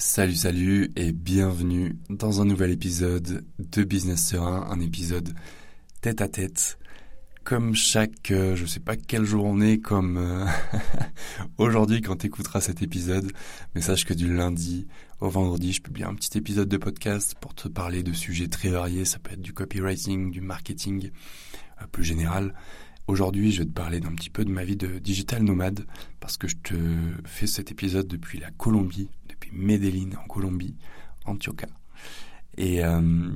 Salut, salut et bienvenue dans un nouvel épisode de Business Serein, un épisode tête à tête. Comme chaque, euh, je sais pas quel jour on est, comme euh, aujourd'hui quand tu écouteras cet épisode, mais sache que du lundi au vendredi, je publie un petit épisode de podcast pour te parler de sujets très variés. Ça peut être du copywriting, du marketing euh, plus général. Aujourd'hui, je vais te parler d'un petit peu de ma vie de digital nomade parce que je te fais cet épisode depuis la Colombie, depuis Medellin en Colombie, Antioquia. Et, euh,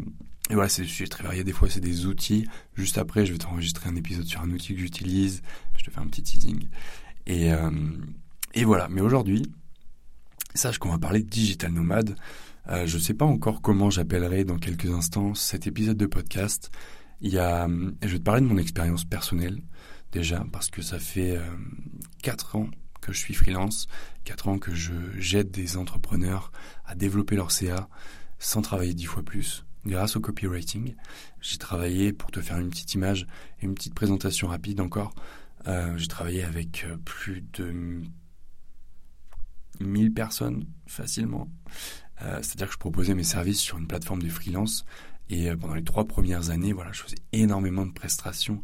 voilà, c'est des sujets très variés. Des fois, c'est des outils. Juste après, je vais t'enregistrer un épisode sur un outil que j'utilise. Je te fais un petit teasing. Et, euh, voilà. Mais aujourd'hui, sache qu'on va parler de digital nomade. Euh, je ne sais pas encore comment j'appellerai dans quelques instants cet épisode de podcast. Il y a, je vais te parler de mon expérience personnelle déjà parce que ça fait euh, 4 ans que je suis freelance, 4 ans que je j'aide des entrepreneurs à développer leur CA sans travailler 10 fois plus grâce au copywriting. J'ai travaillé, pour te faire une petite image et une petite présentation rapide encore, euh, j'ai travaillé avec euh, plus de 1000 personnes facilement. C'est-à-dire que je proposais mes services sur une plateforme de freelance et euh, pendant les trois premières années, voilà, je faisais énormément de prestations,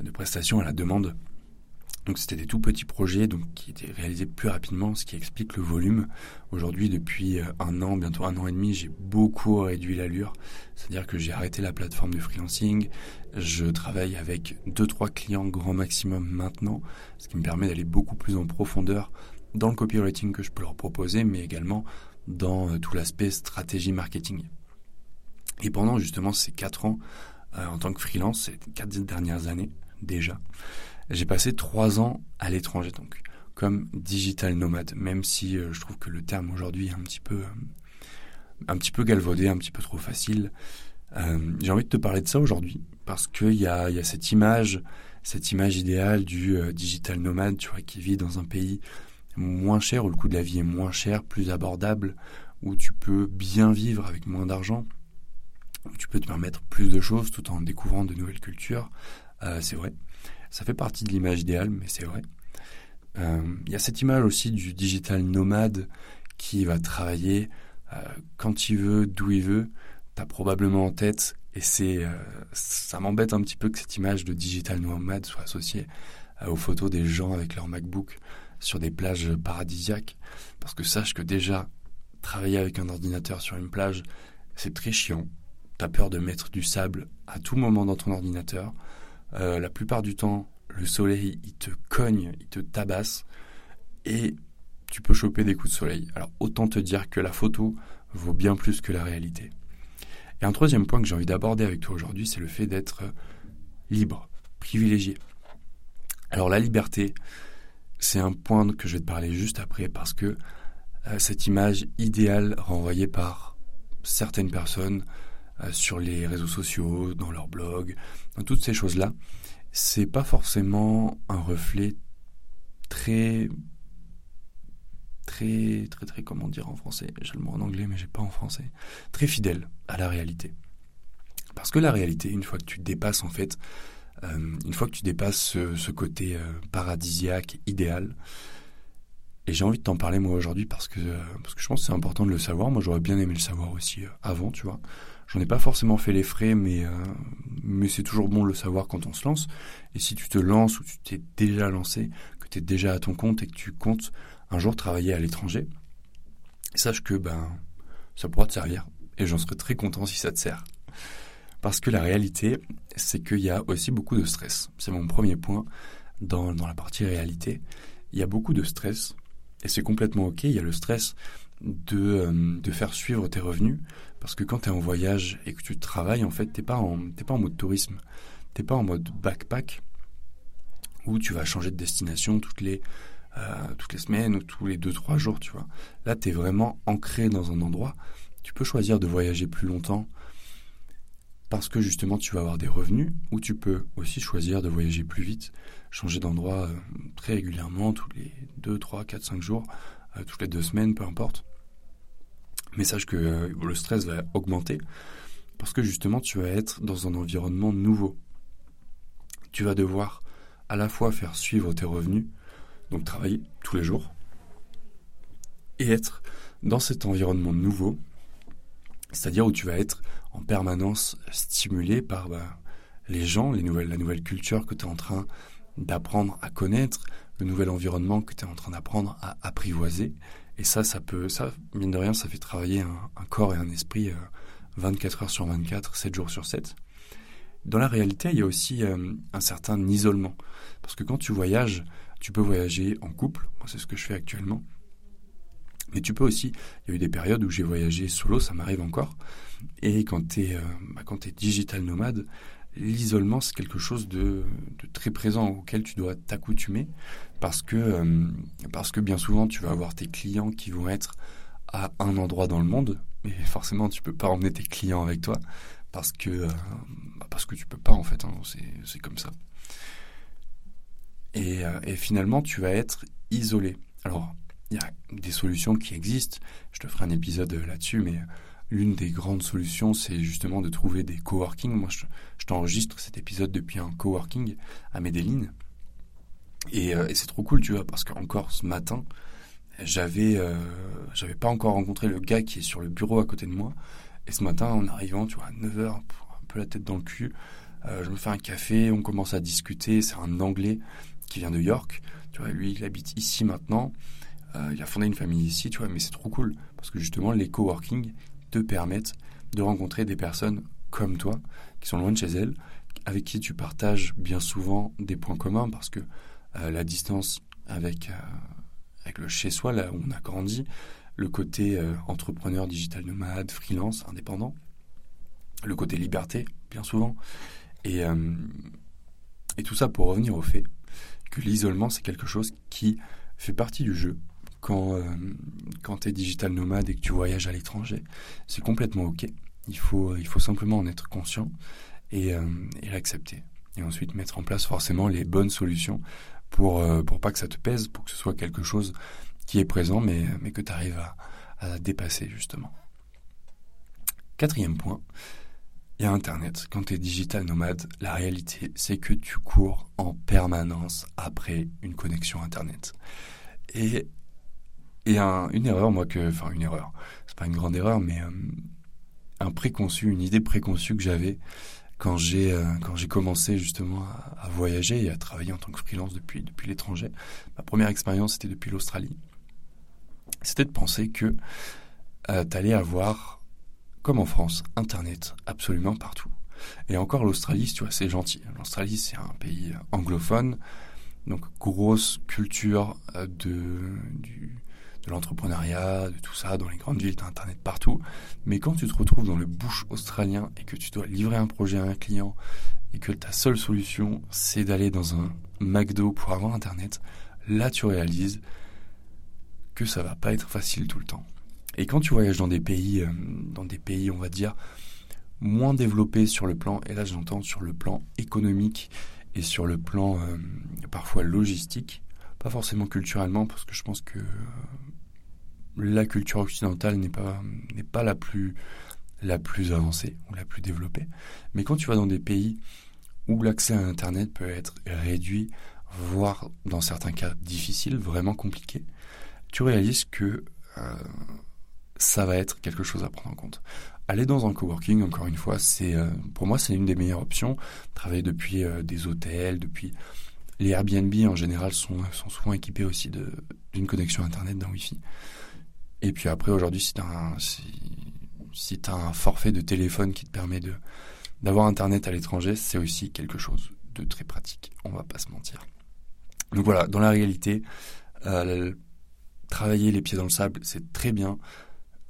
de prestations à la demande. Donc c'était des tout petits projets donc qui étaient réalisés plus rapidement, ce qui explique le volume. Aujourd'hui, depuis euh, un an, bientôt un an et demi, j'ai beaucoup réduit l'allure. C'est-à-dire que j'ai arrêté la plateforme de freelancing. Je travaille avec deux trois clients grand maximum maintenant, ce qui me permet d'aller beaucoup plus en profondeur dans le copywriting que je peux leur proposer, mais également dans euh, tout l'aspect stratégie marketing. Et pendant justement ces quatre ans euh, en tant que freelance, ces quatre dernières années déjà, j'ai passé trois ans à l'étranger, donc comme digital nomade, même si euh, je trouve que le terme aujourd'hui est un petit peu, euh, un petit peu galvaudé, un petit peu trop facile. J'ai envie de te parler de ça aujourd'hui parce qu'il y a, cette image, cette image idéale du digital nomade, tu vois, qui vit dans un pays moins cher où le coût de la vie est moins cher, plus abordable, où tu peux bien vivre avec moins d'argent, tu peux te permettre plus de choses tout en découvrant de nouvelles cultures. Euh, c'est vrai. Ça fait partie de l'image idéale, mais c'est vrai. Euh, Il y a cette image aussi du digital nomade qui va travailler euh, quand il veut, d'où il veut. T'as probablement en tête, et c'est, euh, ça m'embête un petit peu que cette image de digital nomade soit associée euh, aux photos des gens avec leur MacBook sur des plages paradisiaques, parce que sache que déjà travailler avec un ordinateur sur une plage, c'est très chiant. T'as peur de mettre du sable à tout moment dans ton ordinateur. Euh, la plupart du temps, le soleil, il te cogne, il te tabasse, et tu peux choper des coups de soleil. Alors autant te dire que la photo vaut bien plus que la réalité. Et un troisième point que j'ai envie d'aborder avec toi aujourd'hui, c'est le fait d'être libre, privilégié. Alors la liberté, c'est un point que je vais te parler juste après parce que euh, cette image idéale renvoyée par certaines personnes sur les réseaux sociaux, dans leur blog, dans toutes ces choses-là, c'est pas forcément un reflet très très très très comment dire en français? J'ai le mot en anglais mais j'ai pas en français. Très fidèle à la réalité. Parce que la réalité une fois que tu dépasses en fait euh, une fois que tu dépasses ce, côté euh, paradisiaque idéal et j'ai envie de t'en parler moi aujourd'hui parce que euh, parce que je pense que c'est important de le savoir. Moi j'aurais bien aimé le savoir aussi euh, avant tu vois J'en ai pas forcément fait les frais, mais, euh, mais c'est toujours bon de le savoir quand on se lance. Et si tu te lances ou tu t'es déjà lancé, que tu es déjà à ton compte et que tu comptes un jour travailler à l'étranger, sache que ben ça pourra te servir. Et j'en serais très content si ça te sert. Parce que la réalité, c'est qu'il y a aussi beaucoup de stress. C'est mon premier point dans, dans la partie réalité. Il y a beaucoup de stress et c'est complètement ok. Il y a le stress de, euh, de faire suivre tes revenus. Parce que quand tu es en voyage et que tu travailles, en fait, tu n'es pas, en, pas en mode tourisme. Tu n'es pas en mode backpack où tu vas changer de destination toutes les, euh, toutes les semaines ou tous les 2-3 jours, tu vois. Là, tu es vraiment ancré dans un endroit. Tu peux choisir de voyager plus longtemps parce que justement tu vas avoir des revenus ou tu peux aussi choisir de voyager plus vite, changer d'endroit euh, très régulièrement, tous les 2, 3, 4, 5 jours, euh, toutes les deux semaines, peu importe. Mais que euh, le stress va augmenter parce que justement tu vas être dans un environnement nouveau. Tu vas devoir à la fois faire suivre tes revenus, donc travailler tous les jours, et être dans cet environnement nouveau, c'est-à-dire où tu vas être en permanence stimulé par bah, les gens, la nouvelle culture que tu es en train d'apprendre à connaître, le nouvel environnement que tu es en train d'apprendre à apprivoiser. Et ça, ça peut, ça, mine de rien, ça fait travailler un, corps et un esprit 24 euh, heures sur 24, 7 jours sur 7. Dans la réalité, il y a aussi euh, un certain isolement. Parce que quand tu voyages, tu peux voyager en couple, moi c'est ce que je fais actuellement. Mais tu peux aussi, il y a eu des périodes où j'ai voyagé solo, ça m'arrive encore. Et quand tu es, euh, bah, es digital nomade, l'isolement, c'est quelque chose de, très présent auquel tu dois t'accoutumer parce que, euh, parce que bien souvent, tu vas avoir tes clients qui vont être à un endroit dans le monde, mais forcément, tu peux pas emmener tes clients avec toi parce que, euh, bah, parce tu peux pas en fait, hein, c'est comme ça. Euh, et, finalement, tu vas être isolé. Alors, il y a des solutions qui existent, je te ferai un épisode là-dessus, mais l'une des grandes solutions, c'est justement de trouver des coworking. Moi, je, t'enregistre cet épisode depuis un coworking à Medellin. Et, euh, et c'est trop cool, tu vois, parce qu'encore ce matin, j'avais euh, j'avais pas encore rencontré le gars qui est sur le bureau à côté de moi. Et ce matin, en arrivant, tu vois, à 9h, un peu la tête dans le cul, euh, je me fais un café, on commence à discuter. C'est un Anglais qui vient de York. Tu vois, lui, il habite ici maintenant. il a fondé une famille ici, tu vois, mais c'est trop cool. Parce que justement, les coworking, te permettent de rencontrer des personnes comme toi, qui sont loin de chez elles, avec qui tu partages bien souvent des points communs, parce que euh, la distance avec, euh, le chez-soi, là où on a grandi, le côté euh, entrepreneur, digital nomade, freelance, indépendant, le côté liberté, bien souvent, et tout ça pour revenir au fait que l'isolement, c'est quelque chose qui fait partie du jeu, quand, euh, tu es digital nomade et que tu voyages à l'étranger. C'est complètement OK. Il faut, il faut simplement en être conscient et, euh, et l'accepter. Et ensuite mettre en place forcément les bonnes solutions pour, euh, pour pas que ça te pèse, pour que ce soit quelque chose qui est présent mais, mais que tu arrives à, à dépasser justement. Quatrième point, il y a Internet. Quand tu es digital nomade, la réalité, c'est que tu cours en permanence après une connexion Internet. Et et une erreur, moi, que. Enfin, une erreur. C'est pas une grande erreur, mais euh, un préconçu, une idée préconçue que j'avais quand j'ai euh, quand j'ai commencé justement à, voyager et à travailler en tant que freelance depuis l'étranger. Ma première expérience c'était depuis l'Australie. C'était de penser que euh, tu avoir comme en France internet absolument partout. Et encore l'Australie, tu vois, c'est gentil. L'Australie c'est un pays anglophone, donc grosse culture de du de l'entrepreneuriat, de tout ça, dans les grandes villes, tu as Internet partout. Mais quand tu te retrouves dans le bush australien et que tu dois livrer un projet à un client et que ta seule solution, c'est d'aller dans un McDo pour avoir Internet, là tu réalises que ça va pas être facile tout le temps. Et quand tu voyages dans des pays, euh, dans des pays, on va dire, moins développés sur le plan, et là j'entends sur le plan économique et sur le plan euh, parfois logistique, pas forcément culturellement, parce que je pense que la culture occidentale n'est pas n'est pas la plus la plus avancée ou la plus développée. Mais quand tu vas dans des pays où l'accès à Internet peut être réduit, voire dans certains cas difficile, vraiment compliqué, tu réalises que euh, ça va être quelque chose à prendre en compte. Aller dans un coworking, encore une fois, c'est euh, pour moi c'est une des meilleures options. Travailler depuis euh, des hôtels, depuis les Airbnb en général sont, sont souvent équipés aussi d'une connexion Internet d'un Wi-Fi. Et puis après, aujourd'hui, si tu as, un, si, un forfait de téléphone qui te permet de d'avoir Internet à l'étranger, c'est aussi quelque chose de très pratique. On va pas se mentir. Donc voilà, dans la réalité, euh, travailler les pieds dans le sable, c'est très bien,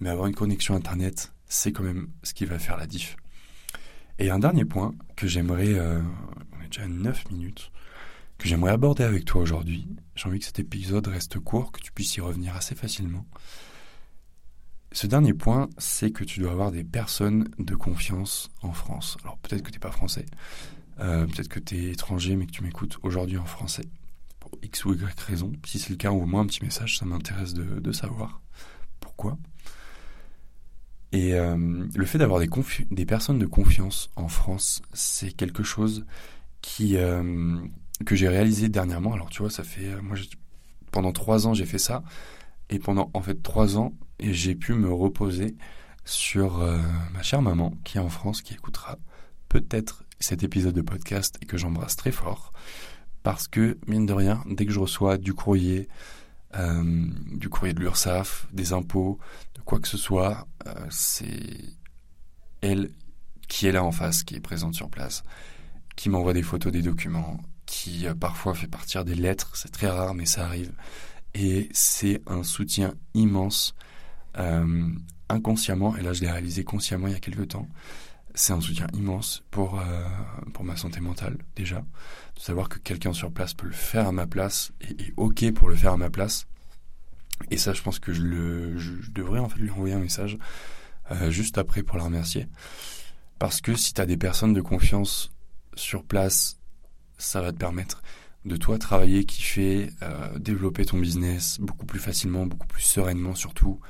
mais avoir une connexion Internet, c'est quand même ce qui va faire la diff. Et un dernier point que j'aimerais, euh, on est déjà à 9 minutes, que j'aimerais aborder avec toi aujourd'hui. J'ai envie que cet épisode reste court, que tu puisses y revenir assez facilement. Ce dernier point, c'est que tu dois avoir des personnes de confiance en France. Alors peut-être que tu n'es pas français, euh, peut-être que tu es étranger mais que tu m'écoutes aujourd'hui en français, pour X ou Y raison. Si c'est le cas, envoie-moi un petit message, ça m'intéresse de, savoir pourquoi? Et euh, le fait d'avoir des, personnes de confiance en France, c'est quelque chose euh, que j'ai réalisé dernièrement. Alors tu vois, ça fait moi pendant trois ans j'ai fait ça Et pendant en fait trois ans, j'ai pu me reposer sur euh, ma chère maman qui est en France, qui écoutera peut-être cet épisode de podcast et que j'embrasse très fort. Parce que, mine de rien, dès que je reçois du courrier, euh, du courrier de l'URSSAF, des impôts, de quoi que ce soit, euh, c'est elle qui est là en face, qui est présente sur place, qui m'envoie des photos des documents, qui parfois fait partir des lettres, c'est très rare mais ça arrive, et c'est un soutien immense euh, inconsciemment, et là je l'ai réalisé consciemment il y a quelques temps, c'est un soutien immense pour, euh, pour ma santé mentale déjà, de savoir que quelqu'un sur place peut le faire à ma place et ok pour le faire à ma place. Et ça, je pense que je, devrais en fait lui envoyer un message euh, juste après pour la remercier. Parce que si tu as des personnes de confiance sur place, ça va te permettre de toi travailler, kiffer, euh, développer ton business beaucoup plus facilement, beaucoup plus sereinement surtout,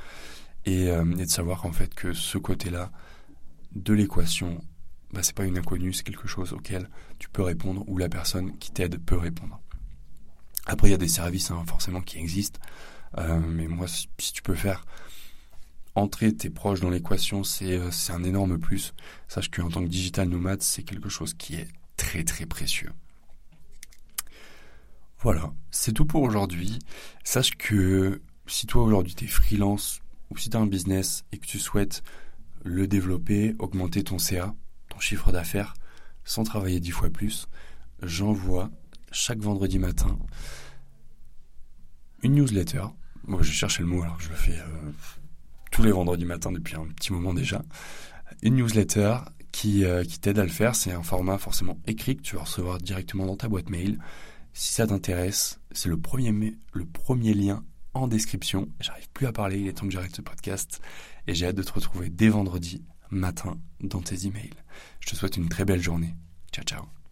et, et de savoir qu'en fait que ce côté-là de l'équation, bah, c'est pas une inconnue, c'est quelque chose auquel tu peux répondre ou la personne qui t'aide peut répondre. Après, il y a des services hein, forcément qui existent, euh, mais moi, si, tu peux faire entrer tes proches dans l'équation, c'est euh, c'est un énorme plus. Sache qu'en tant que digital nomade, c'est quelque chose qui est très très précieux. Voilà, c'est tout pour aujourd'hui. Sache que si toi aujourd'hui tu es freelance ou si tu as un business et que tu souhaites le développer, augmenter ton CA, ton chiffre d'affaires, sans travailler dix fois plus, j'envoie chaque vendredi matin une newsletter. Moi, je cherchais le mot, alors je le fais euh, tous les vendredis matins depuis un petit moment déjà. Une newsletter qui, euh, qui t'aide à le faire. C'est un format forcément écrit que tu vas recevoir directement dans ta boîte mail. Si ça t'intéresse, c'est le premier lien en description. J'arrive plus à parler, il est temps que j'arrête ce podcast. Et j'ai hâte de te retrouver dès vendredi matin dans tes emails. Je te souhaite une très belle journée. Ciao ciao.